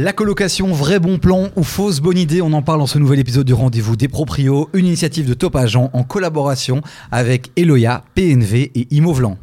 La colocation, vrai bon plan ou fausse bonne idée, on en parle dans ce nouvel épisode du Rendez-vous des Proprios, une initiative de Top Agent en collaboration avec Eloya, PNV et Imovlan.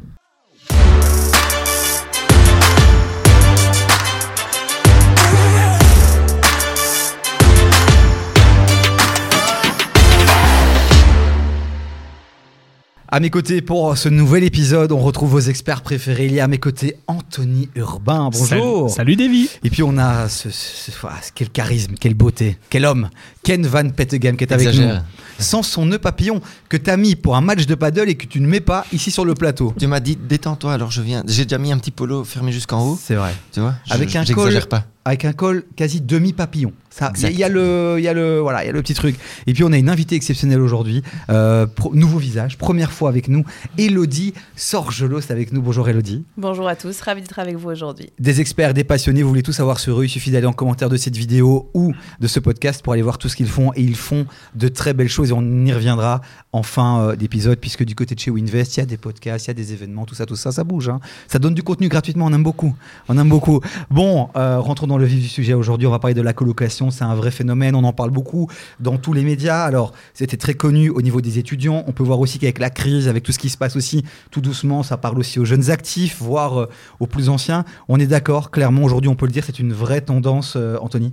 À mes côtés pour ce nouvel épisode, on retrouve vos experts préférés. Il y a à mes côtés Anthony Urbain. Bonjour. Salut, salut Davy. Et puis on a ce, ce- ce- ah, quel charisme, quelle beauté, quel homme, Ken Van Petegem qui est avec Exagère. nous. Sans son nœud papillon que t'as mis pour un match de paddle et que tu ne mets pas ici sur le plateau. Tu m'as dit détends-toi, alors je viens. J'ai déjà mis un petit polo fermé jusqu'en haut, C'est vrai. tu vois. je- Avec un col- pas. Avec un col quasi demi papillon. Ça, Exact. il y a le, y a le, voilà, il y a le petit truc. Et puis on a une invitée exceptionnelle aujourd'hui, euh, nouveau visage, première fois avec nous, Elodie Sorgelot, c'est avec nous. Bonjour Elodie. Bonjour à tous, ravi d'être avec vous aujourd'hui. Des experts, des passionnés, vous voulez tout savoir sur eux, il suffit d'aller en commentaire de cette vidéo ou de ce podcast pour aller voir tout ce qu'ils font. Et ils font de très belles choses et on y reviendra en fin euh, d'épisode puisque du côté de chez Winvest, il y a des podcasts, il y a des événements, tout ça, tout ça, ça bouge. hein. Ça donne du contenu gratuitement, on aime beaucoup. On aime beaucoup. Bon, euh, rentrons dans le vif du sujet aujourd'hui, on va parler de la colocation, c'est un vrai phénomène, on en parle beaucoup dans tous les médias. Alors, c'était très connu au niveau des étudiants. On peut voir aussi qu'avec la crise, avec tout ce qui se passe aussi, tout doucement, ça parle aussi aux jeunes actifs, voire euh, aux plus anciens. On est d'accord, clairement, aujourd'hui, on peut le dire, c'est une vraie tendance, euh, Anthony.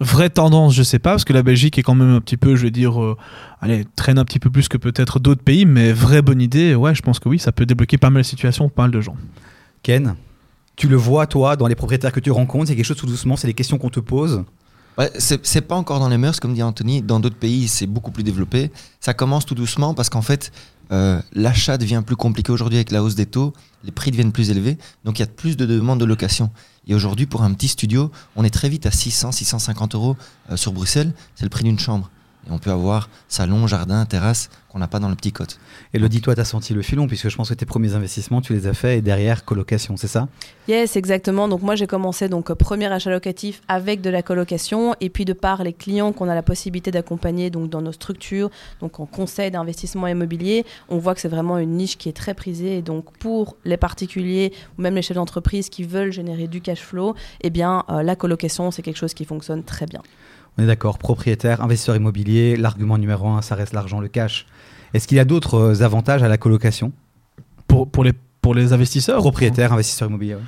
Vraie tendance, je sais pas, parce que la Belgique est quand même un petit peu, je vais dire, euh, allez, traîne un petit peu plus que peut-être d'autres pays, mais vraie bonne idée, ouais, je pense que oui, ça peut débloquer pas mal de situations pas mal de gens. Ken, tu le vois, toi, dans les propriétaires que tu rencontres, c'est quelque chose tout doucement, c'est les questions qu'on te pose. Ouais, c'est pas encore dans les mœurs, comme dit Anthony. Dans d'autres pays, c'est beaucoup plus développé. Ça commence tout doucement parce qu'en fait, euh, l'achat devient plus compliqué aujourd'hui avec la hausse des taux. Les prix deviennent plus élevés. Donc il y a plus de demandes de location. Et aujourd'hui, pour un petit studio, on est très vite à 600, 650 euros euh, sur Bruxelles. C'est le prix d'une chambre. Et on peut avoir salon, jardin, terrasse qu'on n'a pas dans le petit cote. Elodie, toi, tu as senti le filon, puisque je pense que tes premiers investissements, tu les as faits, et derrière, colocation, c'est ça? Yes, exactement. Donc moi j'ai commencé donc euh, premier achat locatif avec de la colocation et puis de par les clients qu'on a la possibilité d'accompagner donc dans nos structures, donc en conseil d'investissement immobilier, on voit que c'est vraiment une niche qui est très prisée et donc pour les particuliers ou même les chefs d'entreprise qui veulent générer du cash flow, eh bien euh, la colocation c'est quelque chose qui fonctionne très bien. On est d'accord, propriétaire, investisseur immobilier, l'argument numéro un, ça reste l'argent, le cash. Est-ce qu'il y a d'autres euh, avantages à la colocation? Pour, pour, les, pour les investisseurs Propriétaire, investisseur immobilier. ouais.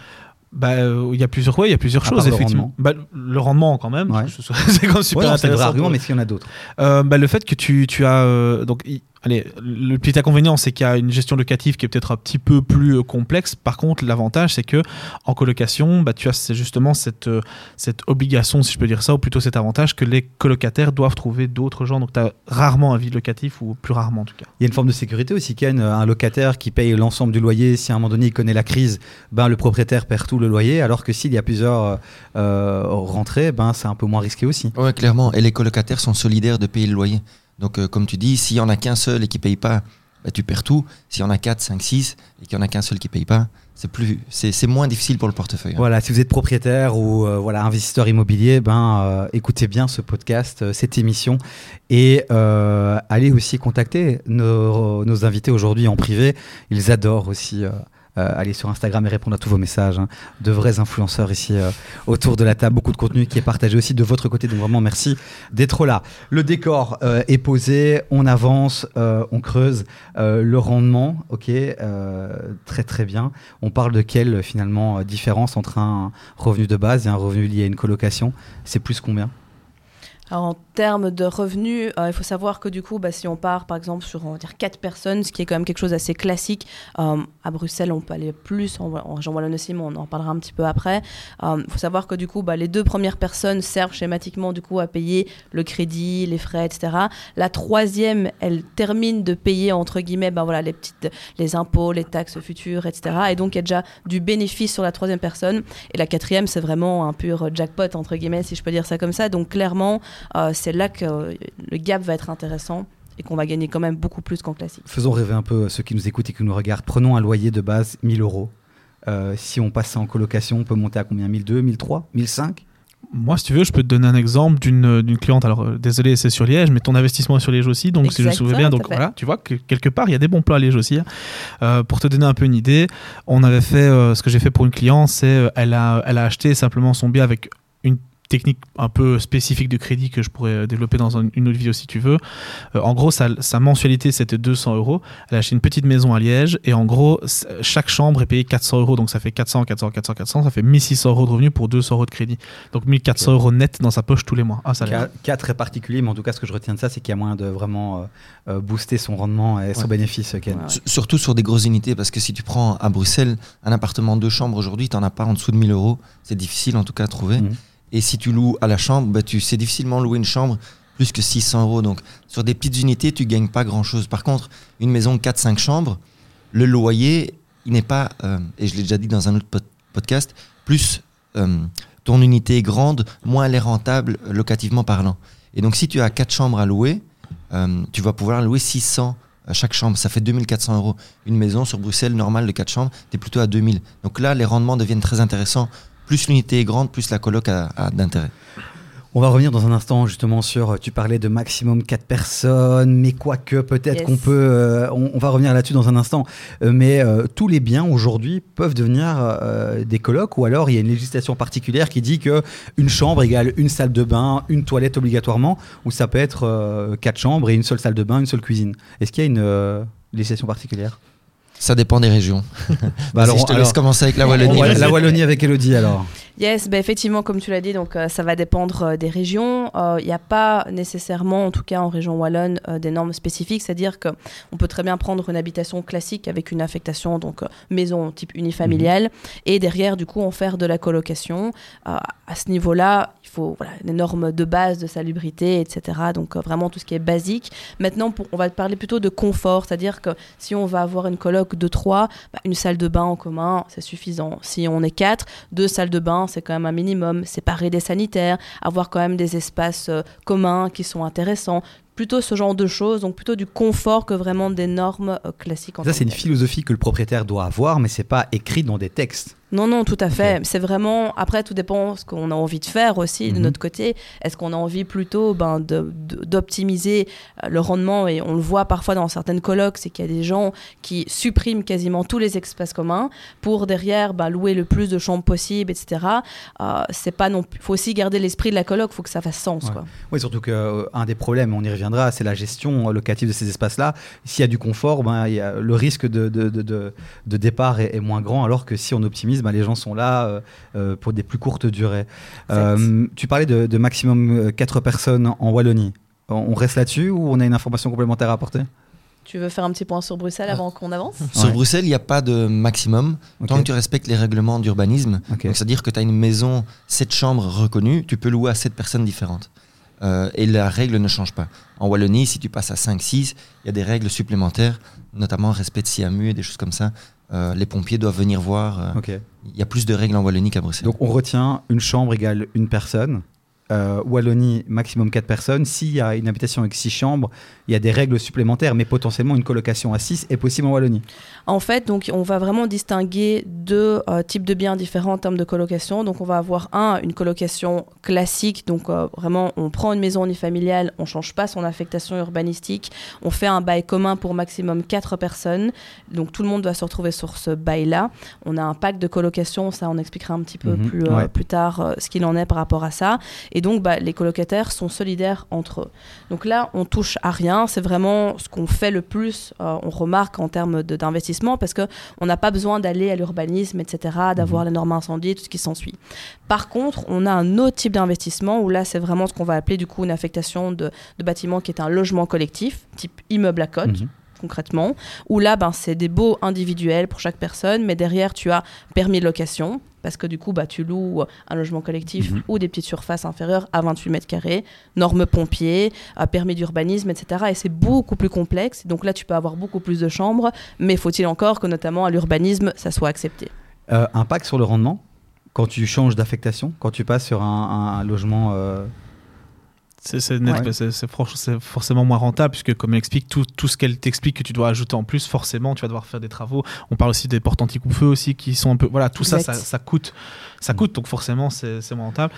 Bah, euh, il y a plusieurs, ouais, il y a plusieurs choses, part le effectivement. Bah, le rendement, quand même, Ouais. c'est quand même super Ouais, non, c'est le vrai intéressant. argument, mais qu'il y en a d'autres? Euh, bah, le fait que tu, tu as. euh, donc, il- allez, le petit inconvénient, c'est qu'il y a une gestion locative qui est peut-être un petit peu plus euh, complexe. Par contre, l'avantage, c'est que en colocation, bah, tu as justement cette, euh, cette obligation, si je peux dire ça, ou plutôt cet avantage que les colocataires doivent trouver d'autres gens. Donc, tu as rarement un vide locatif, ou plus rarement en tout cas. Il y a une forme de sécurité aussi, Ken. Un locataire qui paye l'ensemble du loyer, si à un moment donné il connaît la crise, ben, le propriétaire perd tout le loyer, alors que s'il y a plusieurs euh, euh, rentrées, ben, c'est un peu moins risqué aussi. Ouais, clairement. Et les colocataires sont solidaires de payer le loyer. Donc, euh, comme tu dis, s'il y en a qu'un seul et qui paye pas, bah, tu perds tout. S'il y en a 4, 5, 6 et qu'il y en a qu'un seul qui paye pas, c'est plus, c'est moins difficile pour le portefeuille. hein. Voilà, si vous êtes propriétaire ou euh, voilà investisseur immobilier, ben euh, écoutez bien ce podcast, cette émission, et allez aussi contacter nos, nos invités aujourd'hui en privé. Ils adorent aussi. Euh, aller sur Instagram et répondre à tous vos messages. hein. De vrais influenceurs ici euh, autour de la table. Beaucoup de contenu qui est partagé aussi de votre côté. Donc vraiment merci d'être là. Le décor euh, est posé. On avance, on creuse. Le rendement, ok, très très bien. On parle de quelle finalement différence entre un revenu de base et un revenu lié à une colocation? C'est plus combien? Termes de revenus, euh, il faut savoir que du coup, bah, si on part par exemple sur on va dire, 4 personnes, ce qui est quand même quelque chose d'assez classique, euh, à Bruxelles on peut aller plus, en, en Jean Wallonne aussi, mais on en parlera un petit peu après. Euh, Il faut savoir que du coup, bah, les deux premières personnes servent schématiquement du coup à payer le crédit, les frais, etc. La troisième, elle termine de payer entre guillemets bah, voilà, les, petites, les impôts, les taxes futures, etc. Et donc il y a déjà du bénéfice sur la troisième personne. Et la quatrième, c'est vraiment un pur jackpot, entre guillemets, si je peux dire ça comme ça. Donc clairement, euh, c'est là que euh, le gap va être intéressant et qu'on va gagner quand même beaucoup plus qu'en classique. Faisons rêver un peu ceux qui nous écoutent et qui nous regardent. Prenons un loyer de base 1000 euros. Euh, si on passe en colocation, on peut monter à combien? 1002, 1003, 1005 Moi, si tu veux, je peux te donner un exemple d'une d'une cliente. Alors, euh, désolé, c'est sur Liège, mais ton investissement est sur Liège aussi. Donc, si je me souviens bien, donc voilà, tu vois que quelque part, il y a des bons plans à Liège aussi. hein. Euh, pour te donner un peu une idée, on avait fait, euh, ce que j'ai fait pour une cliente, c'est euh, elle a, elle a acheté simplement son bien avec une technique un peu spécifique de crédit que je pourrais développer dans un- une autre vidéo si tu veux. Euh, en gros, sa, sa mensualité, c'était 200 euros. Elle a acheté une petite maison à Liège et en gros, chaque chambre est payée 400 euros. Donc ça fait 400, 400, 400, 400. Ça fait 1600 euros de revenus pour 200 euros de crédit. Donc 1400 euros net dans sa poche tous les mois. Ah, ça Cas, cas très particulier, mais en tout cas, ce que je retiens de ça, c'est qu'il y a moyen de vraiment euh, euh, booster son rendement et son bénéfice, Ken. Ouais. S- Surtout sur des grosses unités, parce que si tu prends à Bruxelles un appartement de chambre aujourd'hui, tu n'en as pas en dessous de 1000 euros. C'est difficile en tout cas à trouver. Mhm. Et si tu loues à la chambre, bah, tu sais difficilement louer une chambre plus que 600 euros. Donc sur des petites unités, tu gagnes pas grand-chose. Par contre, une maison de 4-5 chambres, le loyer, il n'est pas, euh, et je l'ai déjà dit dans un autre pod- podcast, plus euh, ton unité est grande, moins elle est rentable euh, locativement parlant. Et donc si tu as 4 chambres à louer, tu vas pouvoir louer 600 à chaque chambre. Ça fait 2400 euros. Une maison sur Bruxelles normale de 4 chambres, tu es plutôt à 2000. Donc là, les rendements deviennent très intéressants. Plus l'unité est grande, plus la coloc a, a d'intérêt. On va revenir dans un instant justement sur, tu parlais de maximum 4 personnes, mais quoique peut-être Yes. qu'on peut, euh, on, on va revenir là-dessus dans un instant, Euh, mais euh, tous les biens aujourd'hui peuvent devenir euh, des colocs ou alors il y a une législation particulière qui dit que une chambre égale une salle de bain, une toilette obligatoirement, ou ça peut être euh, quatre chambres et une seule salle de bain, une seule cuisine. Est-ce qu'il y a une euh, législation particulière? Ça dépend des régions. Bah Si je te laisse commencer avec la Wallonie. La Wallonie avec Elodie alors. Yes, bah effectivement, comme tu l'as dit, donc euh, ça va dépendre euh, des régions. Il n'y a pas nécessairement, en tout cas en région wallonne, euh, des normes spécifiques. C'est-à-dire que on peut très bien prendre une habitation classique avec une affectation, donc euh, maison type unifamiliale, et derrière, du coup, en faire de la colocation. Euh, à ce niveau-là, il faut voilà, des normes de base de salubrité, etc. Donc euh, vraiment tout ce qui est basique. Maintenant, pour, on va parler plutôt de confort, c'est-à-dire que si on va avoir une coloc de trois, bah, une salle de bain en commun, c'est suffisant. Si on est quatre, deux salles de bain, c'est quand même un minimum. Séparer des sanitaires, avoir quand même des espaces euh, communs qui sont intéressants. Plutôt ce genre de choses, donc plutôt du confort que vraiment des normes euh, classiques. en Ça c'est une philosophie que le propriétaire doit avoir, mais c'est pas écrit dans des textes. Non, non, tout à fait. C'est vraiment. Après, tout dépend ce qu'on a envie de faire aussi de Mhm. notre côté. Est-ce qu'on a envie plutôt ben, d'optimiser euh, le rendement? Et on le voit parfois dans certaines colocs, c'est qu'il y a des gens qui suppriment quasiment tous les espaces communs pour derrière ben, louer le plus de chambres possible, etc. Euh, c'est pas non faut aussi garder l'esprit de la coloc, faut que ça fasse sens. Ouais. Quoi. Oui, surtout qu'un des problèmes, on y reviendra, c'est la gestion euh, locative de ces espaces-là. S'il y a du confort, ben, il y a, le risque de, de, de, de- de départ est, est moins grand, alors que si on optimise, ben, les gens sont là euh, euh, pour des plus courtes durées. Euh, tu parlais de, de maximum 4 personnes en Wallonie. On reste là-dessus ou on a une information complémentaire à apporter? Tu veux faire un petit point sur Bruxelles avant qu'on avance? Sur Ouais. Bruxelles, il n'y a pas de maximum. Tant que tu respectes les règlements d'urbanisme, c'est-à-dire que tu as une maison, 7 chambres reconnues, tu peux louer à 7 personnes différentes. Euh, et la règle ne change pas. En Wallonie, si tu passes à 5-6, il y a des règles supplémentaires, notamment respect de CMU et des choses comme ça. Euh, les pompiers doivent venir voir. euh, Ok. Il y a plus de règles en Wallonie qu'à Bruxelles. Donc on retient une chambre égale une personne. Euh, Wallonie, maximum 4 personnes. S'il y a une habitation avec 6 chambres, il y a des règles supplémentaires, mais potentiellement une colocation à 6 est possible en Wallonie. En fait, donc, on va vraiment distinguer deux euh, types de biens différents en termes de colocation. Donc, on va avoir un, une colocation classique. Donc, euh, vraiment, on prend une maison unifamiliale, on change pas son affectation urbanistique, on fait un bail commun pour maximum 4 personnes. Donc, tout le monde va se retrouver sur ce bail-là. On a un pacte de colocation, ça, on expliquera un petit peu Mhm, plus, ouais. plus tard ce qu'il en est par rapport à ça. Et donc, bah, les colocataires sont solidaires entre eux. Donc là, on touche à rien. C'est vraiment ce qu'on fait le plus, euh, on remarque en termes d'investissement, parce que on n'a pas besoin d'aller à l'urbanisme, etc., d'avoir les normes incendies, tout ce qui s'ensuit. Par contre, on a un autre type d'investissement où là, c'est vraiment ce qu'on va appeler du coup une affectation de, de bâtiment qui est un logement collectif, type immeuble à cote Mhm. Concrètement, où là, ben, c'est des baux individuels pour chaque personne, mais derrière, tu as permis de location, parce que du coup, bah, tu loues un logement collectif Mhm. ou des petites surfaces inférieures à 28 mètres carrés, normes pompiers, euh, permis d'urbanisme, etc. Et c'est beaucoup plus complexe. Donc là, tu peux avoir beaucoup plus de chambres, mais faut-il encore que notamment à l'urbanisme, ça soit accepté? Euh, impact sur le rendement? Quand tu changes d'affectation, quand tu passes sur un, un logement. euh, C'est Ouais. c'est forcément moins rentable puisque comme elle explique tout, tout ce qu'elle t'explique que tu dois ajouter en plus, forcément tu vas devoir faire des travaux. On parle aussi des portes anti-coupe-feu aussi qui sont un peu voilà tout ça, ça ça coûte ça coûte donc forcément c'est moins rentable.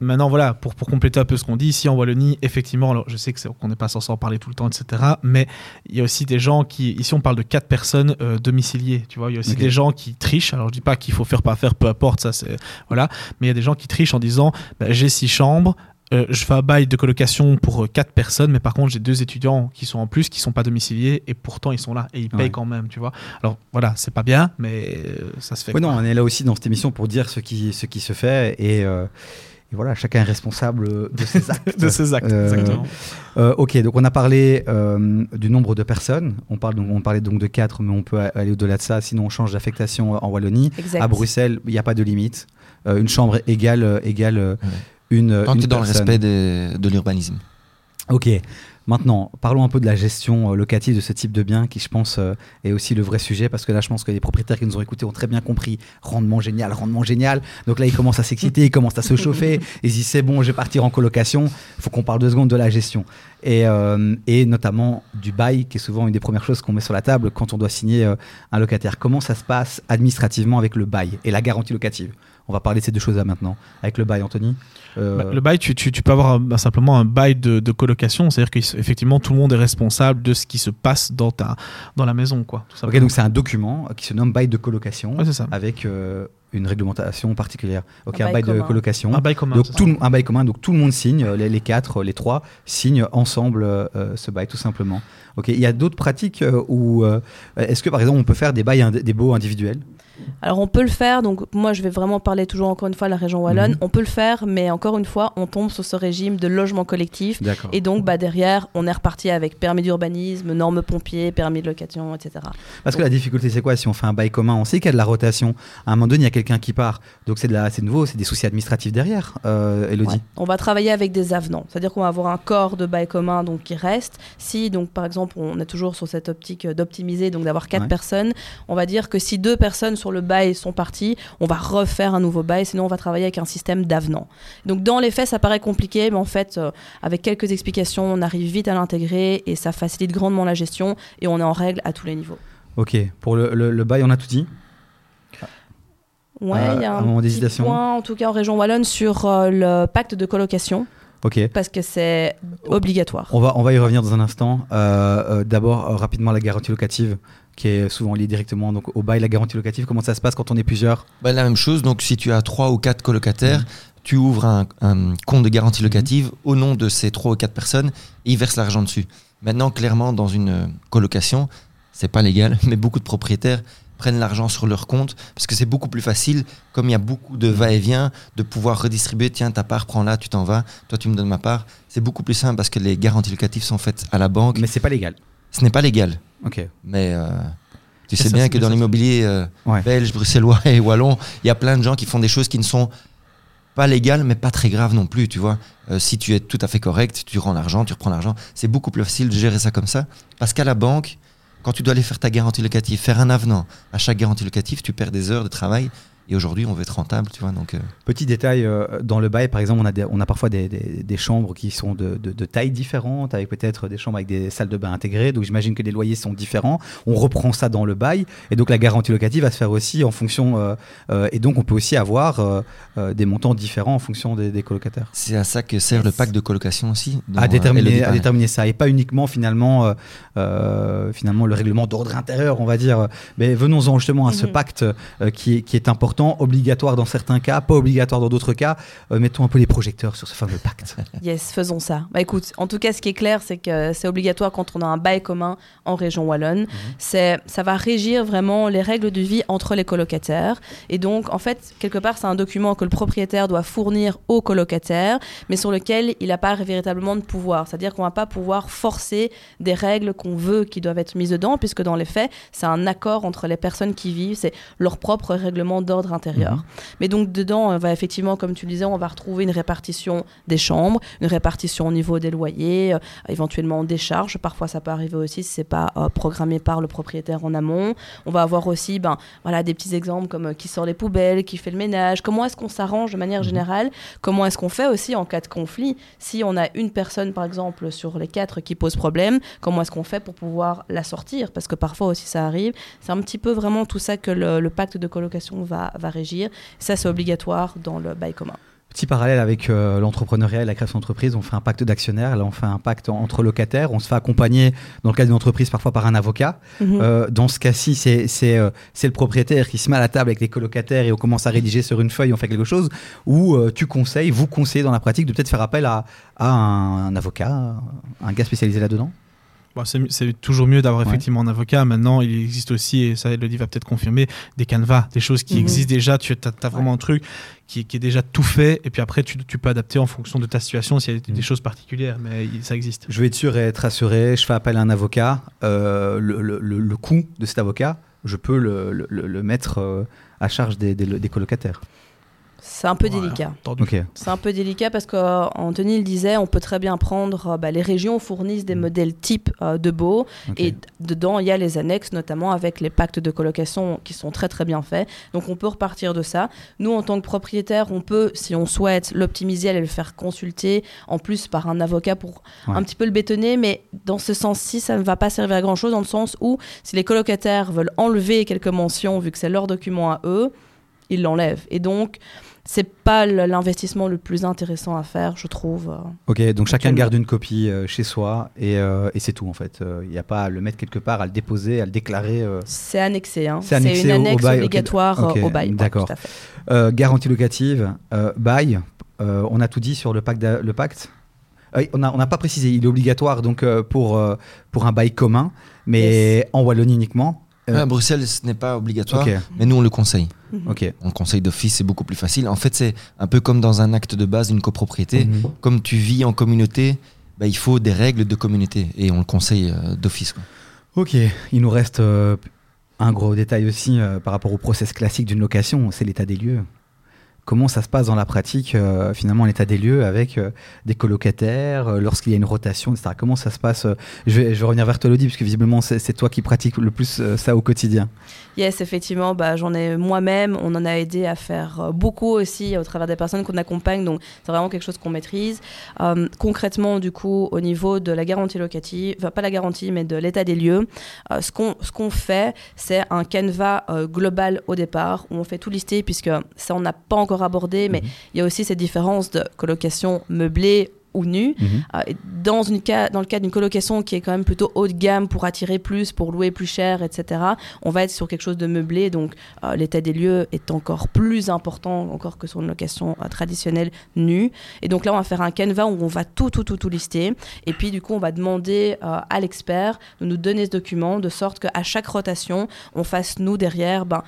Maintenant voilà pour, pour compléter un peu ce qu'on dit ici en Wallonie effectivement alors je sais que c'est- qu'on n'est pas censé en parler tout le temps etc mais il y a aussi des gens qui ici on parle de quatre personnes euh, domiciliées tu vois. Il y a aussi des gens qui trichent. Alors je dis pas qu'il faut faire pas faire peu importe ça c'est voilà. Mais il y a des gens qui trichent en disant bah, j'ai six chambres euh, je fais un bail de colocation pour euh, quatre personnes, mais par contre j'ai deux étudiants qui sont en plus, qui sont pas domiciliés, et pourtant ils sont là et ils payent Ouais. quand même, tu vois. Alors voilà, c'est pas bien, mais euh, ça se fait. Oui, non, on est là aussi dans cette émission pour dire ce qui, ce qui se fait et, euh, et voilà, chacun est responsable de ses actes. de ces actes, Euh, exactement. Euh, ok, donc on a parlé euh, du nombre de personnes. On, parle donc, on parlait donc de 4, mais on peut aller au-delà de ça. Sinon, on change d'affectation en Wallonie. Exact. À Bruxelles, il n'y a pas de limite. Euh, une chambre égale, égale euh, Ouais. Une. Tant une que dans le respect des- de l'urbanisme. Ok. Maintenant, parlons un peu de la gestion euh, locative de ce type de bien qui, je pense, euh, est aussi le vrai sujet parce que là, je pense que les propriétaires qui nous ont écoutés ont très bien compris rendement génial, rendement génial. Donc là, ils commencent à s'exciter, ils commencent à se chauffer. Ils se disent c'est bon, je vais partir en colocation. Il faut qu'on parle deux secondes de la gestion et, euh, et notamment du bail qui est souvent une des premières choses qu'on met sur la table quand on doit signer euh, un locataire. Comment ça se passe administrativement avec le bail et la garantie locative? On va parler de ces deux choses là maintenant. Avec le bail, Anthony. Euh, Bah, le bail, tu, tu- tu peux avoir un- bah, simplement un bail de, de colocation, c'est-à-dire qu'effectivement tout le monde est responsable de ce qui se passe dans, ta, dans la maison. Quoi, tout ok, simplement. donc c'est un document qui se nomme bail de colocation. Ouais, c'est ça. avec euh, une réglementation particulière. Ok, Un un, bail bail de colocation. Un bail commun. donc tout, un bail commun, donc tout le monde signe, euh, les, les quatre, euh, les trois signent ensemble euh, ce bail tout simplement. Ok, il y a d'autres pratiques où euh, est-ce que par exemple on peut faire des bails, des baux individuels? Alors on peut le faire, donc moi je vais vraiment parler toujours encore une fois de la région Wallonne, Mhm. on peut le faire, mais encore une fois on tombe sur ce régime de logement collectif. Et donc bah, derrière, on est reparti avec permis d'urbanisme, normes pompiers, permis de location, etc. Parce que la difficulté c'est quoi? Si on fait un bail commun On sait qu'il y a de la rotation. À un moment donné, il y a quelqu'un qui part, donc c'est de la, nouveau, c'est des soucis administratifs derrière. Euh, Elodie. Ouais. On va travailler avec des avenants, c'est-à-dire qu'on va avoir un corps de bail commun donc qui reste. Si donc par exemple on est toujours sur cette optique d'optimiser, donc d'avoir quatre Ouais. personnes, on va dire que si deux personnes sur le bail sont parties, on va refaire un nouveau bail, sinon on va travailler avec un système d'avenant. Donc dans les faits ça paraît compliqué, mais en fait euh, avec quelques explications on arrive vite à l'intégrer et ça facilite grandement la gestion et on est en règle à tous les niveaux. Ok, pour le, le- le bail, on a tout dit. Ouais, Euh, il y a un petit point en tout cas en région wallonne sur euh, le pacte de colocation Ok. parce que c'est obligatoire. On va, on va y revenir dans un instant. Euh, euh, D'abord, euh, rapidement, la garantie locative, qui est souvent liée directement donc, au bail. La garantie locative, comment ça se passe quand on est plusieurs? Bah, la même chose, donc si tu as trois ou quatre colocataires, Mhm. tu ouvres un, un compte de garantie locative au nom de ces trois ou quatre personnes et ils versent l'argent dessus. Maintenant, clairement, dans une euh, colocation, c'est pas légal, mais beaucoup de propriétaires prennent l'argent sur leur compte parce que c'est beaucoup plus facile, comme il y a beaucoup de va-et-vient, de pouvoir redistribuer. Tiens, ta part, prends-la, tu t'en vas, toi tu me donnes ma part. C'est beaucoup plus simple parce que les garanties locatives sont faites à la banque. Mais c'est pas légal. Ce n'est pas légal, Mais euh, tu sais ça, bien que dans l'immobilier euh, Ouais. belge, bruxellois et wallon, il y a plein de gens qui font des choses qui ne sont pas légales, mais pas très graves non plus, tu vois. Euh, si tu es tout à fait correct, tu rends l'argent, tu reprends l'argent, c'est beaucoup plus facile de gérer ça comme ça. Parce qu'à la banque, quand tu dois aller faire ta garantie locative, faire un avenant à chaque garantie locative, tu perds des heures de travail. Et aujourd'hui, on veut être rentable, tu vois. Donc, euh, Petit détail, euh, dans le bail, par exemple, on a, des- on a parfois des, des- des chambres qui sont de, de, de tailles différentes, avec peut-être des chambres avec des salles de bain intégrées. Donc j'imagine que les loyers sont différents. On reprend ça dans le bail. Et donc la garantie locative va se faire aussi en fonction. euh, euh, et donc on peut aussi avoir euh, euh, des montants différents en fonction des, des colocataires. c'est à ça que sert le pacte de colocation aussi. dont, à déterminer, à déterminer ça et pas uniquement finalement euh, euh, finalement le règlement d'ordre intérieur on va dire mais venons-en justement à ce Mhm. pacte euh, qui, est, qui est important obligatoire dans certains cas pas obligatoire dans d'autres cas Euh, mettons un peu les projecteurs sur ce fameux pacte Yes, faisons ça. Bah écoute, en tout cas, ce qui est clair, c'est que c'est obligatoire quand on a un bail commun en région wallonne. C'est, ça va régir vraiment les règles de vie entre les colocataires. Et donc, en fait, quelque part, c'est un document que le propriétaire doit fournir au colocataire, mais sur lequel il n'a pas véritablement de pouvoir. C'est-à-dire qu'on va pas pouvoir forcer des règles qu'on veut qui doivent être mises dedans, puisque dans les faits, c'est un accord entre les personnes qui vivent, c'est leur propre règlement d'ordre ordre intérieur. Mhm. Mais donc dedans, on va effectivement, comme tu le disais, on va retrouver une répartition des chambres, une répartition au niveau des loyers, euh, éventuellement des charges. Parfois, ça peut arriver aussi si c'est pas euh, programmé par le propriétaire en amont. On va avoir aussi, ben voilà, des petits exemples comme euh, qui sort les poubelles, qui fait le ménage. Comment est-ce qu'on s'arrange de manière Mhm. générale? Comment est-ce qu'on fait aussi en cas de conflit? Si on a une personne, par exemple, sur les quatre qui pose problème, comment est-ce qu'on fait pour pouvoir la sortir? Parce que parfois aussi ça arrive. C'est un petit peu vraiment tout ça que le, le pacte de colocation va, va régir. Ça, c'est obligatoire dans le bail commun. Petit parallèle avec euh, l'entrepreneuriat et la création d'entreprise, on fait un pacte d'actionnaires, là on fait un pacte en- entre locataires, on se fait accompagner dans le cas d'une entreprise parfois par un avocat. Mhm. Euh, dans ce cas-ci, c'est euh, c'est le propriétaire qui se met à la table avec les colocataires et on commence à rédiger sur une feuille, on fait quelque chose, ou tu conseilles, vous conseillez dans la pratique de peut-être faire appel à, à un, un avocat, un gars spécialisé là-dedans? Bon, c'est toujours mieux d'avoir Ouais. effectivement un avocat. Maintenant, il existe aussi, et ça, Elodie va peut-être confirmer, des canevas, des choses qui Mhm. existent déjà. Tu as, vraiment un truc qui, qui est déjà tout fait, et puis après, tu, tu peux adapter en fonction de ta situation s'il y a des, Mhm. des choses particulières, mais il- ça existe. Je vais être sûr et être rassuré, je fais appel à un avocat, euh, le, le- le- le coût de cet avocat, je peux le, mettre euh, à charge des, des- des colocataires. C'est un peu Voilà, délicat. C'est un peu délicat parce qu'Anthony le disait, on peut très bien prendre, euh, bah, les régions fournissent des Mm. modèles types euh, de baux ok. et dedans il y a les annexes, notamment avec les pactes de colocation qui sont très très bien faits. Donc on peut repartir de ça. Nous en tant que propriétaire, on peut, si on souhaite, l'optimiser, aller le faire consulter en plus par un avocat pour Ouais. un petit peu le bétonner, mais dans ce sens-ci, ça ne va pas servir à grand chose dans le sens où si les colocataires veulent enlever quelques mentions vu que c'est leur document à eux, ils l'enlèvent. Et donc c'est pas l'investissement le plus intéressant à faire, je trouve. euh. Ok, donc chacun garde une copie euh, chez soi et, euh, et c'est tout en fait. Il n'y a pas à le mettre quelque part, à le déposer, à le déclarer. euh. C'est annexé. Hein. C'est une au- au annexe bail, obligatoire euh, au bail. ouais, d'accord. Euh, garantie locative, euh, bail, euh, on a tout dit sur le pacte. d'a- Le pacte Euh, on n'a on pas précisé, il est obligatoire donc euh, pour, euh, pour un bail commun, mais en Wallonie uniquement. Euh, À Bruxelles, ce n'est pas obligatoire, mais nous, on le conseille. ok. On le conseille d'office, c'est beaucoup plus facile. En fait, c'est un peu comme dans un acte de base d'une copropriété. Mhm. Comme tu vis en communauté, bah, il faut des règles de communauté et on le conseille euh, d'office. Ok, il nous reste euh, un gros détail aussi euh, par rapport au process classique d'une location, c'est l'état des lieux. Comment ça se passe dans la pratique, euh, finalement, l'état des lieux avec euh, des colocataires, euh, lorsqu'il y a une rotation, etc. Comment ça se passe je, vais, revenir vers toi, Elodie, parce que visiblement, c'est toi qui pratiques le plus ça au quotidien. Yes, effectivement, bah, j'en ai moi-même, on en a aidé à faire beaucoup aussi au travers des personnes qu'on accompagne, donc c'est vraiment quelque chose qu'on maîtrise. Concrètement, du coup, au niveau de la garantie locative, enfin pas la garantie, mais de l'état des lieux, ce qu'on ce qu'on fait, c'est un canevas global au départ, où on fait tout lister, puisque ça on n'a pas encore abordé, mais Mhm. il y a aussi cette différence de colocation meublée ou nue. Mhm. Euh, dans, une cas, dans le cas d'une colocation qui est quand même plutôt haut de gamme pour attirer plus, pour louer plus cher, etc., on va être sur quelque chose de meublé. Donc euh, l'état des lieux est encore plus important encore que sur une location euh, traditionnelle nue. Et donc là, on va faire un canevas où on va tout, tout, tout, tout lister. Et puis du coup, on va demander euh, à l'expert de nous donner ce document de sorte qu'à chaque rotation, on fasse nous derrière ben,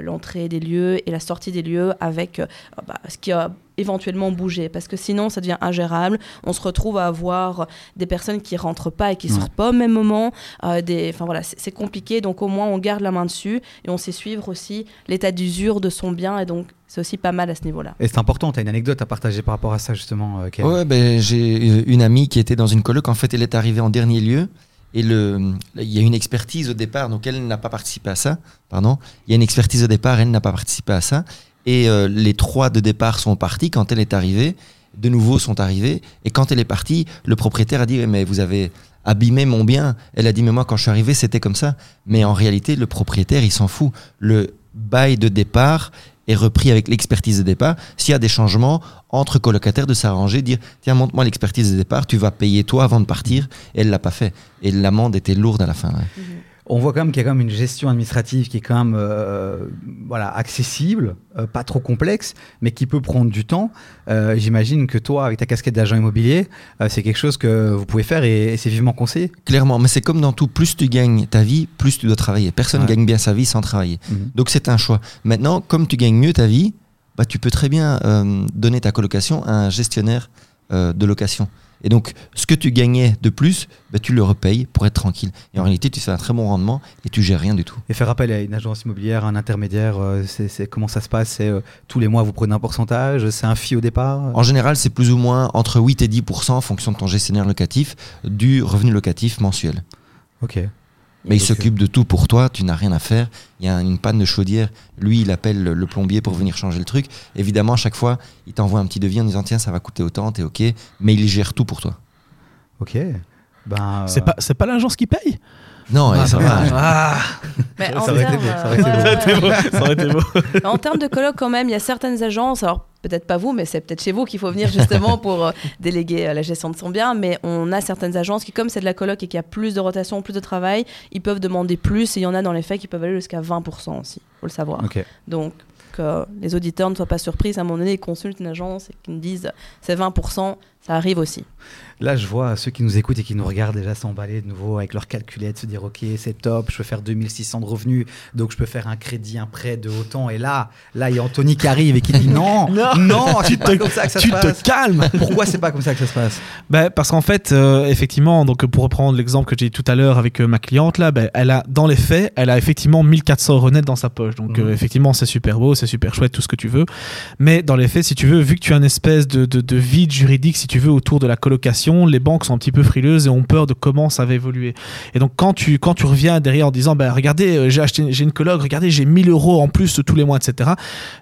l'entrée des lieux et la sortie des lieux avec bah, ce qui a éventuellement bougé parce que sinon ça devient ingérable on se retrouve à avoir des personnes qui rentrent pas et qui Ouais. sortent pas au même moment euh, des enfin voilà c'est compliqué donc au moins on garde la main dessus et on sait suivre aussi l'état d'usure de son bien et donc c'est aussi pas mal à ce niveau là Et c'est important, tu as une anecdote à partager par rapport à ça, justement, euh, Ken. Ouais, ben, j'ai euh, une amie qui était dans une coloc. En fait, elle est arrivée en dernier lieu. Et le, il y a une expertise au départ, donc elle n'a pas participé à ça. Pardon. Il y a une expertise au départ, elle n'a pas participé à ça. Et euh, les trois de départ sont partis quand elle est arrivée. De nouveau sont arrivés. Et quand elle est partie, le propriétaire a dit Mais vous avez abîmé mon bien. Elle a dit Mais moi, quand je suis arrivé, c'était comme ça. Mais en réalité, le propriétaire, il s'en fout. Le bail de départ est repris avec l'expertise de départ. S'il y a des changements entre colocataires, de s'arranger, dire tiens, montre-moi l'expertise de départ, tu vas payer toi avant de partir. Et elle l'a pas fait. Et l'amende était lourde à la fin. ouais. On voit quand même qu'il y a quand même une gestion administrative qui est quand même euh, voilà, accessible, euh, pas trop complexe, mais qui peut prendre du temps. Euh, J'imagine que toi, avec ta casquette d'agent immobilier, c'est quelque chose que vous pouvez faire et, et c'est vivement conseillé. Clairement, mais c'est comme dans tout, plus tu gagnes ta vie, plus tu dois travailler. Personne Ouais. gagne bien sa vie sans travailler. Mhm. Donc c'est un choix. Maintenant, comme tu gagnes mieux ta vie, bah, tu peux très bien donner ta colocation à un gestionnaire de location. Et donc, ce que tu gagnais de plus, bah, tu le repayes pour être tranquille. Et en réalité, tu fais un très bon rendement et tu gères rien du tout. Et faire appel à une agence immobilière, un intermédiaire, euh, c'est c'est- comment ça se passe? C'est euh, tous les mois vous prenez un pourcentage? C'est un fee au départ? En général, c'est plus ou moins entre 8 et 10% en fonction de ton gestionnaire locatif du revenu locatif mensuel. Ok. Mais il s'occupe de tout pour toi, tu n'as rien à faire. Il y a une panne de chaudière, lui il appelle le, plombier pour venir changer le truc. Évidemment, à chaque fois, il t'envoie un petit devis en disant tiens, ça va coûter autant, t'es ok, mais il gère tout pour toi. Ok. Ben, C'est euh, pas, c'est pas l'agence qui paye? Non, Ah, ça va. Ah Mais Ça en aurait été termes, beau, ça aurait été ouais, beau. Ça aurait été ouais. beau, ça aurait été beau. En termes de colloques, quand même, il y a certaines agences, alors peut-être pas vous, mais c'est peut-être chez vous qu'il faut venir justement pour euh, déléguer euh, la gestion de son bien. Mais on a certaines agences qui, comme c'est de la coloc et qu'il y a plus de rotation, plus de travail, ils peuvent demander plus. Et il y en a dans les faits qui peuvent aller jusqu'à 20% aussi, faut le savoir. Donc, que les auditeurs ne soient pas surpris. À un moment donné, ils consultent une agence et qu'ils me disent c'est 20%, ça arrive aussi. Là, je vois ceux qui nous écoutent et qui nous regardent déjà s'emballer de nouveau avec leur calculette, se dire Ok, c'est top, je peux faire 2600 de revenus, donc je peux faire un crédit, un prêt de autant. Et là, là, il y a Anthony qui arrive et qui dit Non, Non. Non, Tu c'est pas te- comme ça que ça tu se te passe. calmes Pourquoi c'est pas comme ça que ça se passe? Ben, parce qu'en fait, euh, effectivement, donc pour reprendre l'exemple que j'ai dit tout à l'heure avec euh, ma cliente là, ben, elle a dans les faits, elle a effectivement 1400 euros net dans sa poche. Donc Mhm. euh, effectivement, c'est super beau, c'est super chouette, tout ce que tu veux. Mais dans les faits, si tu veux, vu que tu as une espèce de, de, de vide juridique, si tu veux, autour de la colocation, les banques sont un petit peu frileuses et ont peur de comment ça va évoluer. Et donc quand tu quand tu reviens derrière en disant, ben regardez, j'ai acheté, j'ai une coloc, regardez, j'ai 1000 euros en plus tous les mois, etc.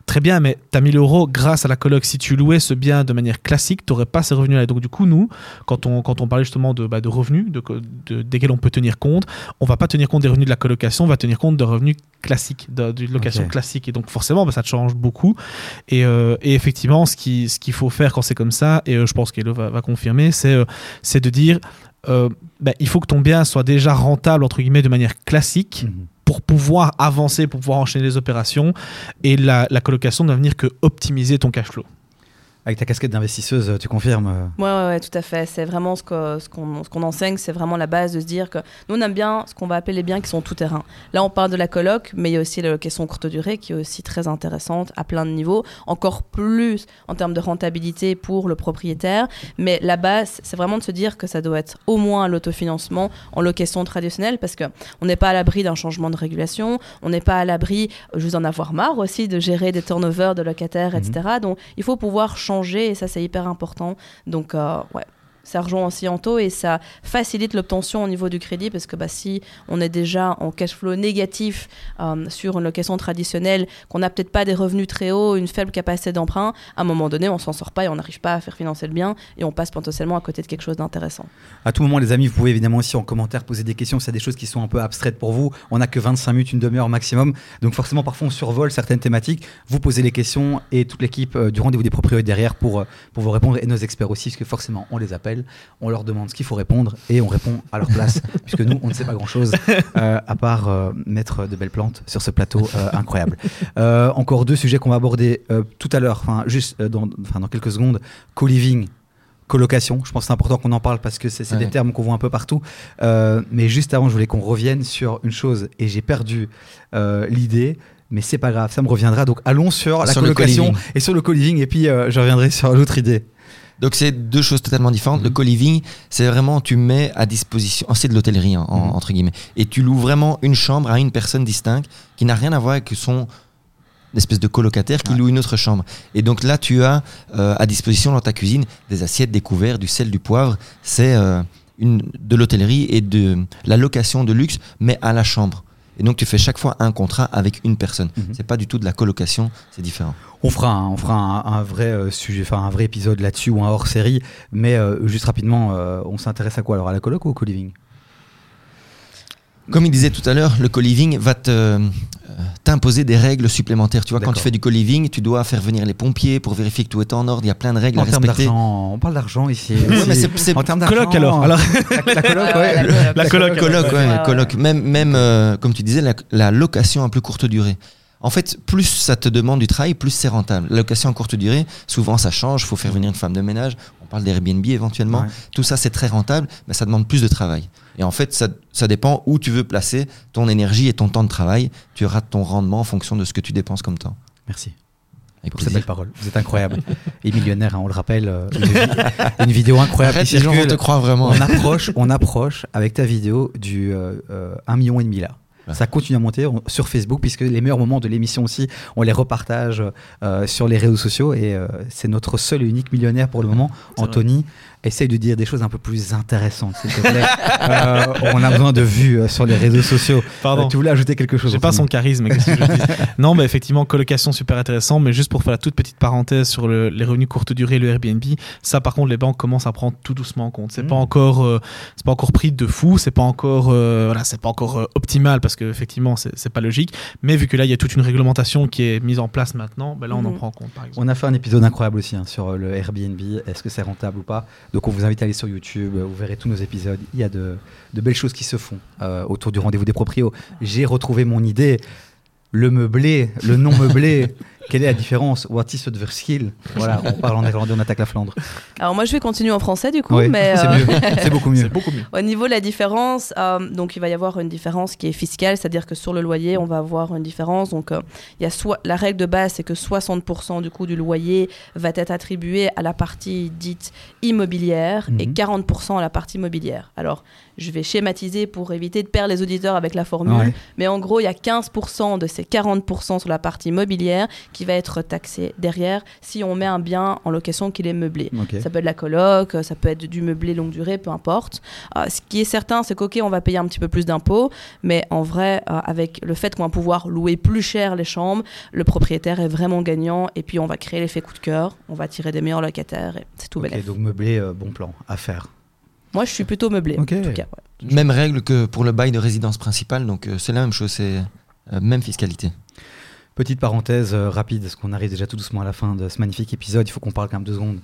Très bien, mais tu as 1000 euros grâce à la coloc. Si tu louais ce bien de manière classique, tu n'aurais pas ces revenus-là. Donc, du coup, nous, quand on, quand on parlait justement de, bah, de revenus de, de- desquels on peut tenir compte, on va pas tenir compte des revenus de la colocation, on va tenir compte de revenus classiques, de, d'une location classique. Et donc, forcément, bah, ça te change beaucoup. Et, euh, et effectivement, ce qu'il ce qu'il faut faire quand c'est comme ça, et euh, je pense qu'Elo va, va confirmer, c'est euh, c'est de dire. bah, il faut que ton bien soit déjà rentable entre guillemets de manière classique Mhm. Pour pouvoir avancer, pour pouvoir enchaîner les opérations. Et la, colocation ne va venir que optimiser ton cash flow. Avec ta casquette d'investisseuse, tu confirmes euh, Ouais, ouais, ouais, tout à fait. C'est vraiment ce qu'on ce qu'on ce qu'on enseigne, c'est vraiment la base de se dire que nous, on aime bien ce qu'on va appeler les biens qui sont tout-terrain. Là, on parle de la coloc, mais il y a aussi la location courte durée qui est aussi très intéressante à plein de niveaux, encore plus en termes de rentabilité pour le propriétaire. Mais la base, c'est vraiment de se dire que ça doit être au moins l'autofinancement en location traditionnelle parce que on n'est pas à l'abri d'un changement de régulation, on n'est pas à l'abri euh, juste d'en avoir marre aussi de gérer des turnovers de locataires, etc. Donc, il faut pouvoir changer et ça, c'est hyper important. Donc, euh, ouais, ça rejoint aussi taux et ça facilite l'obtention au niveau du crédit parce que bah, si on est déjà en cash flow négatif euh, sur une location traditionnelle, qu'on n'a peut-être pas des revenus très hauts, une faible capacité d'emprunt, à un moment donné, on s'en sort pas et on n'arrive pas à faire financer le bien et on passe potentiellement à côté de quelque chose d'intéressant. À tout moment, les amis, vous pouvez évidemment aussi en commentaire poser des questions. C'est des choses qui sont un peu abstraites pour vous. On n'a que 25 minutes, une demi-heure maximum. Donc forcément, parfois, on survole certaines thématiques. Vous posez les questions et toute l'équipe euh, du rendez-vous des propriétaires derrière pour, euh, pour vous répondre et nos experts aussi, parce que forcément, on les appelle, on leur demande ce qu'il faut répondre et on répond à leur place, puisque nous, on ne sait pas grand-chose euh, à part euh, mettre de belles plantes sur ce plateau euh, incroyable. Encore deux sujets qu'on va aborder tout à l'heure, enfin juste dans, dans quelques secondes. Co-living, colocation. Je pense que c'est important qu'on en parle parce que c'est Ouais. des termes qu'on voit un peu partout. Euh, mais juste avant, je voulais qu'on revienne sur une chose et j'ai perdu euh, l'idée. Mais c'est pas grave, ça me reviendra. Donc allons sur la Sur colocation et sur le co-living et puis euh, je reviendrai sur l'autre idée. Donc c'est deux choses totalement différentes. Le Mhm. co-living, c'est vraiment tu mets à disposition, c'est de l'hôtellerie hein, en- Mhm. entre guillemets, et tu loues vraiment une chambre à une personne distincte qui n'a rien à voir avec son espèce de colocataire qui Ouais. loue une autre chambre. Et donc là, tu as euh, à disposition dans ta cuisine des assiettes, des couverts, du sel, du poivre. C'est euh, de l'hôtellerie et de la location de luxe, mais à la chambre. Et donc tu fais chaque fois un contrat avec une personne. Mhm. C'est pas du tout de la colocation, c'est différent. On fera, un, on fera un, un vrai euh, sujet, enfin un vrai épisode là-dessus ou un hors série. Mais euh, juste rapidement, euh, on s'intéresse à quoi alors À la coloc ou au co-living? Comme il disait tout à l'heure, le co-living va te, euh, t'imposer des règles supplémentaires. Tu vois, quand tu fais du co-living, tu dois faire venir les pompiers pour vérifier que tout est en ordre. Il y a plein de règles En à respecter. on parle d'argent ici. Ouais, mais c'est- c'est- en termes d'argent. Coloc alors. alors La, la coloc, Ouais, ouais. ouais, la ouais. Même, même euh, comme tu disais, la, la location à plus courte durée. En fait, plus ça te demande du travail, plus c'est rentable. La location à courte durée, souvent ça change, il faut faire venir une femme de ménage, on parle d'Airbnb éventuellement. Ouais. Tout ça, c'est très rentable, mais ça demande plus de travail. Et en fait, ça, ça dépend où tu veux placer ton énergie et ton temps de travail. Tu auras ton rendement en fonction de ce que tu dépenses comme temps. Merci. Avec pour ces plaisir. belles paroles. Vous êtes incroyable. Et millionnaire, hein, on le rappelle. euh, Une, vi- une vidéo incroyable Arrête, les gens vont te croire vraiment. On approche, on approche avec ta vidéo du euh, euh, 1 million et demi là. Ça continue à monter on- sur Facebook puisque les meilleurs moments de l'émission aussi, on les repartage euh, sur les réseaux sociaux et euh, c'est notre seul et unique millionnaire pour le moment. Anthony, essaye de dire des choses un peu plus intéressantes s'il te plaît. Euh, on a besoin de vues euh, sur les réseaux sociaux. Pardon. Euh, tu voulais ajouter quelque chose J'ai pas son charisme. qu'est-ce que je dis non, mais effectivement, colocation super intéressant. Mais juste pour faire la toute petite parenthèse sur le- les revenus courte durée, le Airbnb, ça par contre, les banques commencent à prendre tout doucement en compte. C'est Mm. pas encore, euh, c'est pas encore pris de fou. C'est pas encore, euh, voilà, c'est pas encore euh, optimal parce que effectivement, c'est pas logique. Mais vu que là, il y a toute une réglementation qui est mise en place maintenant, ben là, on en Mhm. prend en compte, par exemple. On a fait un épisode incroyable aussi hein, sur le Airbnb. Est-ce que c'est rentable ou pas? Donc on vous invite à aller sur YouTube. euh, Vous verrez tous nos épisodes. Il y a de, belles choses qui se font euh, autour du rendez-vous des proprios. J'ai retrouvé mon idée. Le meublé, le non meublé. Quelle est la différence? What is the skill Voilà, on parle en néerlandais, on attaque la Flandre. Alors moi je vais continuer en français du coup, Ouais, mais c'est euh, mieux, c'est beaucoup mieux. C'est beaucoup mieux. Au niveau de la différence, euh, donc il va y avoir une différence qui est fiscale, c'est-à-dire que sur le loyer, on va avoir une différence. Donc euh, il y a soit la règle de base, c'est que 60% du coût du loyer va être attribué à la partie dite immobilière et Mhm. 40% à la partie mobilière. Alors je vais schématiser pour éviter de perdre les auditeurs avec la formule, Ouais. mais en gros il y a 15% de ces 40% sur la partie mobilière qui va être taxé derrière si on met un bien en location qu'il est meublé. Ça peut être de la coloc, ça peut être du meublé longue durée, peu importe. Euh, ce qui est certain, c'est qu'ok, on va payer un petit peu plus d'impôts, mais en vrai, euh, avec le fait qu'on va pouvoir louer plus cher les chambres, le propriétaire est vraiment gagnant, et puis on va créer l'effet coup de cœur, on va tirer des meilleurs locataires, et c'est tout Ok, bénef. donc meublé, euh, bon plan à faire. Moi, je suis plutôt meublé, en tout cas. ouais. Même règle que pour le bail de résidence principale, donc euh, c'est la même chose, c'est euh, même fiscalité. Petite parenthèse euh, rapide, parce qu'on arrive déjà tout doucement à la fin de ce magnifique épisode. Il faut qu'on parle quand même deux secondes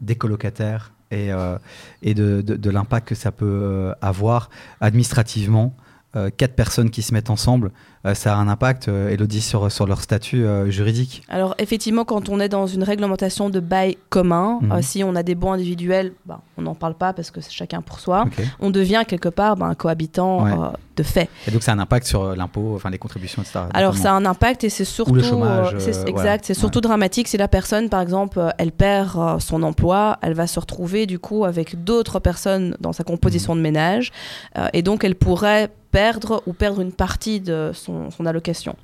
des colocataires et, euh, et de, de- l'impact que ça peut euh, avoir administrativement. Euh, quatre personnes qui se mettent ensemble, euh, ça a un impact, euh, Elodie, sur, sur leur statut juridique. Alors effectivement, quand on est dans une réglementation de bail commun, Mhm. si on a des bons individuels, bah, on n'en parle pas parce que c'est chacun pour soi. On devient quelque part bah, un cohabitant Ouais. de fait. Et donc ça a un impact sur l'impôt, enfin les contributions, etc. Alors notamment. ça a un impact et c'est surtout le chômage, exact, voilà. c'est surtout dramatique si la personne par exemple elle perd son emploi, elle va se retrouver du coup avec d'autres personnes dans sa composition Mhm. de ménage et donc elle pourrait perdre ou perdre une partie de son, son allocation.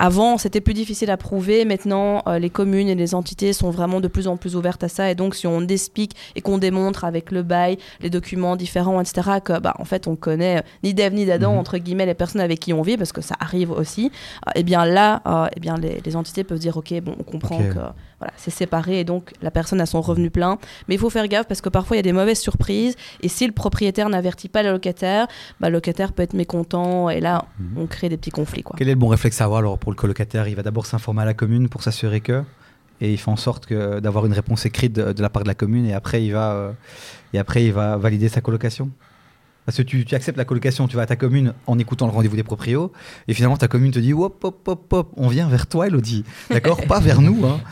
Avant, c'était plus difficile à prouver. Maintenant, euh, les communes et les entités sont vraiment de plus en plus ouvertes à ça. Et donc, si on explique et qu'on démontre avec le bail, les documents différents, etc., que, bah, en fait, on connaît euh, ni d'Ève ni d'Adam, Mhm. entre guillemets, les personnes avec qui on vit, parce que ça arrive aussi, euh, eh bien là, euh, eh bien, les, les entités peuvent dire, OK, bon, on comprend que voilà, c'est séparé et donc la personne a son revenu plein. Mais il faut faire gaffe parce que parfois, il y a des mauvaises surprises. Et si le propriétaire n'avertit pas le locataire, bah, le locataire peut être mécontent. Et là, Mhm. on crée des petits conflits. Quoi. Quel est le bon réflexe à avoir alors pour le colocataire? Il va d'abord s'informer à la commune pour s'assurer que, et il fait en sorte que d'avoir une réponse écrite de, de la part de la commune, et après il va, euh, et après il va valider sa colocation? Parce que tu, acceptes la colocation, tu vas à ta commune en écoutant le rendez-vous des proprios, et finalement ta commune te dit hop hop hop hop, on vient vers toi, Elodie, d'accord, pas vers nous. Hein.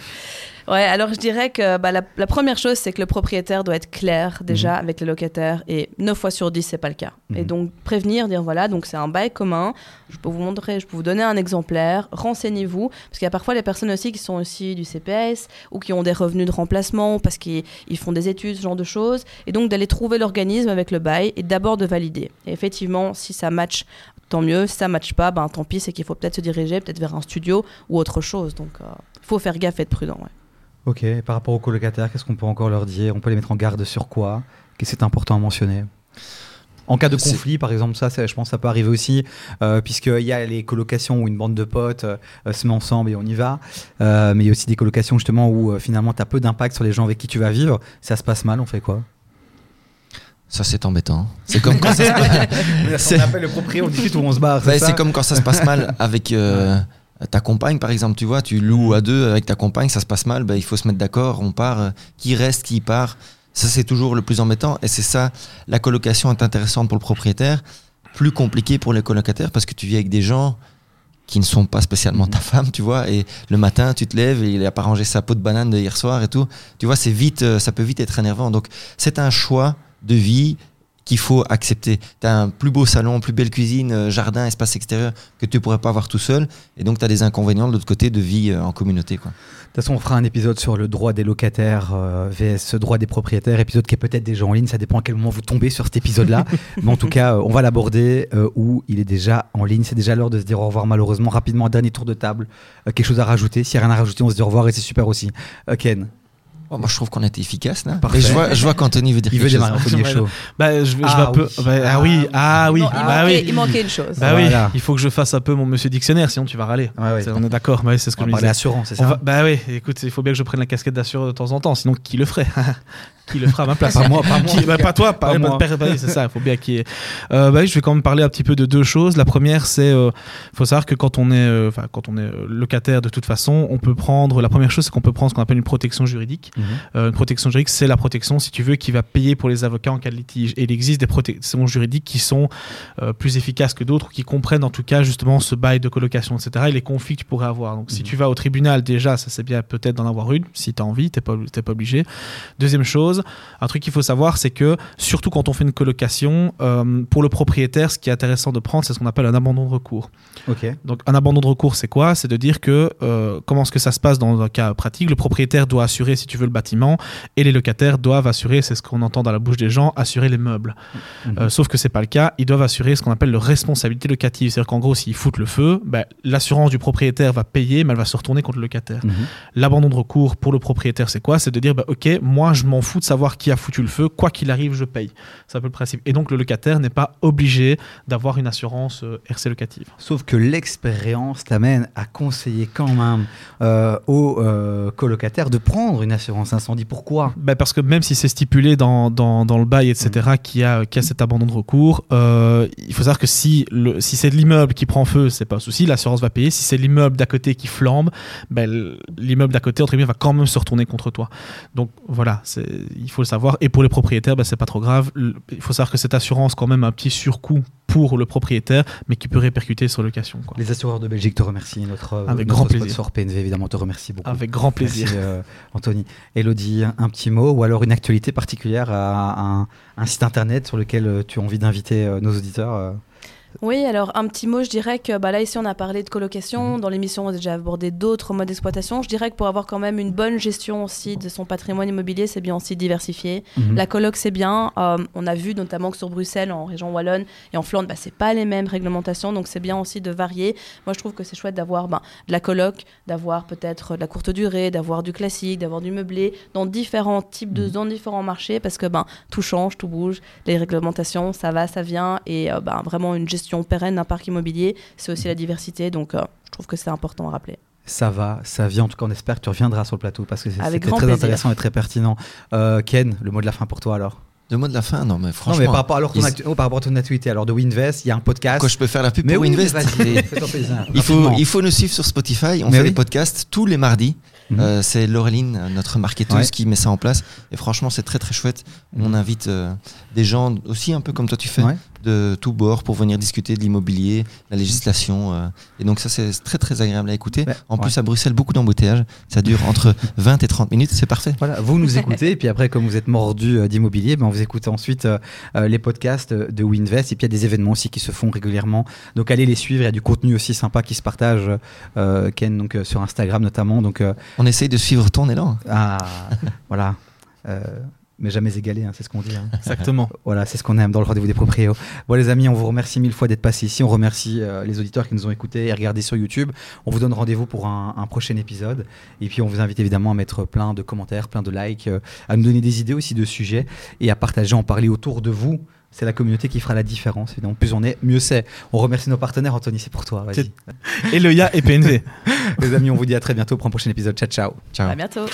Ouais, alors je dirais que bah, la, la première chose, c'est que le propriétaire doit être clair déjà Mhm. avec le locataire et 9 fois sur 10, c'est pas le cas. Et Mhm. donc prévenir, dire voilà, donc c'est un bail commun, je peux vous montrer, je peux vous donner un exemplaire, renseignez-vous, parce qu'il y a parfois les personnes aussi qui sont aussi du CPS ou qui ont des revenus de remplacement parce qu'ils ils font des études, ce genre de choses, et donc d'aller trouver l'organisme avec le bail et d'abord de valider. Et effectivement, si ça match, tant mieux, si ça match pas, ben tant pis, c'est qu'il faut peut-être se diriger peut-être vers un studio ou autre chose. Donc il faut faire gaffe et être prudent. ouais. Ok, par rapport aux colocataires, qu'est-ce qu'on peut encore leur dire? On peut les mettre en garde sur quoi? Qu'est-ce qui est important à mentionner? En cas de conflit, par exemple, ça, je pense que ça peut arriver aussi, euh, puisqu'il y a les colocations où une bande de potes euh, euh, se met ensemble et on y va. Euh, mais il y a aussi des colocations justement où euh, finalement tu as peu d'impact sur les gens avec qui tu vas vivre. Ça se passe mal, on fait quoi? Ça, c'est embêtant. C'est comme quand ça se passe- On appelle le propriétaire, on discute ou on se barre. C'est comme quand ça se passe mal avec euh, ta compagne, par exemple. Tu vois, tu loues à deux avec ta compagne, ça se passe mal, bah, il faut se mettre d'accord, on part. euh, qui reste, qui part Ça, c'est toujours le plus embêtant. Et c'est ça, la colocation est intéressante pour le propriétaire, plus compliqué pour les colocataires parce que tu vis avec des gens qui ne sont pas spécialement ta femme, tu vois. Et le matin, tu te lèves et il a pas rangé sa peau de banane de hier soir et tout. Tu vois, c'est vite, euh, ça peut vite être énervant. Donc, c'est un choix de vie. Qu'il faut accepter. Tu as un plus beau salon, plus belle cuisine, euh, jardin, espace extérieur que tu pourrais pas avoir tout seul. Et donc, tu as des inconvénients de l'autre côté de vie euh, en communauté. Quoi. De toute façon, on fera un épisode sur le droit des locataires euh, vs droit des propriétaires, épisode qui est peut-être déjà en ligne, ça dépend à quel moment vous tombez sur cet épisode-là. Mais en tout cas, euh, on va l'aborder euh, où il est déjà en ligne. C'est déjà l'heure de se dire au revoir malheureusement. Rapidement, dernier tour de table. Euh, quelque chose à rajouter S'il n'y a rien à rajouter, on se dit au revoir et c'est super aussi. Ken, Oh, moi, je trouve qu'on a été efficace là. Parfait. Et je vois, je vois qu'Anthony veut dire il veut quelque chose. démarrer, Anthony est chaud. Bah, je, je Ah peu. bah, ah oui, ah oui, Il, bah manquait, oui. il manquait une chose. Bah oui, il faut que je fasse un peu mon monsieur dictionnaire, sinon tu vas râler. Ouais, ouais. C'est- on est d'accord, bah c'est ce que On je va me parler disais. assurance, c'est ça va- bah oui, écoute, il faut bien que je prenne la casquette d'assureur de temps en temps, sinon qui le ferait Qui le fera à ma place Pas moi, pas moi. Qui- bah, pas toi, pas, Pas moi. bah c'est ça, il faut bien qu'il y ait. Euh, bah oui, je vais quand même parler un petit peu de deux choses. La première, c'est, euh, faut savoir que quand on est, euh, enfin, quand on est euh, locataire de toute façon, on peut prendre. La première chose, c'est qu'on peut prendre ce qu'on appelle une protection juridique. Euh, une protection juridique, c'est la protection, si tu veux, qui va payer pour les avocats en cas de litige. Et il existe des protections juridiques qui sont euh, plus efficaces que d'autres, qui comprennent en tout cas justement ce bail de colocation, etc. Et les conflits que tu pourrais avoir. Donc, si Mhm. tu vas au tribunal, déjà, ça c'est bien peut-être d'en avoir une, si tu as envie, tu n'es pas, t'es pas obligé. Deuxième chose, un truc qu'il faut savoir, c'est que surtout quand on fait une colocation, euh, pour le propriétaire, ce qui est intéressant de prendre, c'est ce qu'on appelle un abandon de recours. Donc un abandon de recours, c'est quoi? C'est de dire que comment est-ce que ça se passe dans un cas pratique? Le propriétaire doit assurer, si tu veux, le bâtiment, et les locataires doivent assurer, c'est ce qu'on entend dans la bouche des gens, assurer les meubles. Mhm. Euh, sauf que c'est pas le cas. Ils doivent assurer ce qu'on appelle leur responsabilité locative. C'est-à-dire qu'en gros, s'ils foutent le feu, ben, l'assurance du propriétaire va payer, mais elle va se retourner contre le locataire. Mhm. L'abandon de recours pour le propriétaire, c'est quoi? C'est de dire, bah, ok, moi je m'en fous de savoir qui a foutu le feu, quoi qu'il arrive, je paye. C'est un peu le principe. Et donc le locataire n'est pas obligé d'avoir une assurance euh, RC locative. Sauf que l'expérience t'amène à conseiller quand même euh, aux euh, colocataires de prendre une assurance incendie. Pourquoi? Bah, parce que même si c'est stipulé dans, dans, dans le bail, etc., Mm. qu'il y, a, qu'il y a cet abandon de recours, euh, il faut savoir que si, le, si c'est l'immeuble qui prend feu, c'est pas un souci, l'assurance va payer. Si c'est l'immeuble d'à côté qui flambe, l- l'immeuble d'à côté, entre guillemets, va quand même se retourner contre toi. Donc voilà, il faut le savoir. Et pour les propriétaires, ben, c'est pas trop grave. Il faut savoir que cette assurance, quand même, a un petit surcoût pour le propriétaire, mais qui peut répercuter sur location. Quoi. Les assureurs de Belgique te remercient. Notre, Avec notre grand plaisir. PNV, évidemment, te remercie beaucoup. Avec grand plaisir. Merci, euh, Anthony. Elodie, un, petit mot ou alors une actualité particulière à, un, un site internet sur lequel euh, tu as envie d'inviter euh, nos auditeurs euh, Oui, alors un petit mot, je dirais que bah, là ici on a parlé de colocation, dans l'émission on a déjà abordé d'autres modes d'exploitation. Je dirais que pour avoir quand même une bonne gestion aussi de son patrimoine immobilier, c'est bien aussi diversifié. Mhm. La coloc c'est bien, Euh, on a vu notamment que sur Bruxelles, en région wallonne et en Flandre, bah, c'est pas les mêmes réglementations, donc c'est bien aussi de varier. Moi je trouve que c'est chouette d'avoir ben, de la coloc, d'avoir peut-être de la courte durée, d'avoir du classique, d'avoir du meublé, dans différents types de Mhm. dans différents marchés, parce que ben tout change, tout bouge, les réglementations, ça va, ça vient, et euh, ben, vraiment une gestion pérenne d'un parc immobilier, c'est aussi la diversité, donc euh, je trouve que c'est important à rappeler. Ça va, ça vient. En tout cas, on espère que tu reviendras sur le plateau parce que c'est- c'était très plaisir. intéressant et très pertinent. Euh, Ken, le mot de la fin pour toi alors? Le mot de la fin, non, mais Non, franchement. mais par rapport, alors, ton ils- actu- oh, par rapport à ton actualité, alors de Winvest, il y a un podcast. Quoi, je peux faire la pub mais pour oui, mais Invest vas-y, Et- fais-toi plaisir. il, faut, il faut nous suivre sur Spotify. On Mais fait oui. des podcasts tous les mardis. Mhm. Euh, c'est Laureline, notre marketeuse, Ouais. qui met ça en place. Et franchement, c'est très très chouette. On Mhm. invite euh, des gens aussi un peu comme toi tu fais, Ouais. de tout bord pour venir discuter de l'immobilier, la législation. euh, et donc ça, c'est très très agréable à écouter. En Ouais. plus, à Bruxelles, beaucoup d'embouteillages. Ça dure entre 20 et 30 minutes. C'est parfait. Voilà, vous nous écoutez, et puis après, comme vous êtes mordu d'immobilier, ben, vous écoutez ensuite les podcasts de Winvest, et puis il y a des événements aussi qui se font régulièrement. Donc allez les suivre, il y a du contenu aussi sympa qui se partage, Ken, donc sur Instagram notamment. Donc On essaye de suivre ton élan. ah, voilà. Euh, mais jamais égalé, hein, c'est ce qu'on dit. hein. Exactement. Voilà, c'est ce qu'on aime dans le rendez-vous des proprios. Bon, les amis, on vous remercie mille fois d'être passés ici. On remercie euh, les auditeurs qui nous ont écoutés et regardés sur YouTube. On vous donne rendez-vous pour un, un prochain épisode. Et puis, on vous invite évidemment à mettre plein de commentaires, plein de likes, euh, à nous donner des idées aussi de sujets et à partager, en parler autour de vous. C'est la communauté qui fera la différence. Évidemment, plus on est, mieux c'est. On remercie nos partenaires. Anthony, c'est pour toi. Vas-y. Et le IA et PNV. les amis, on vous dit à très bientôt pour un prochain épisode. Ciao, ciao. Ciao. À bientôt.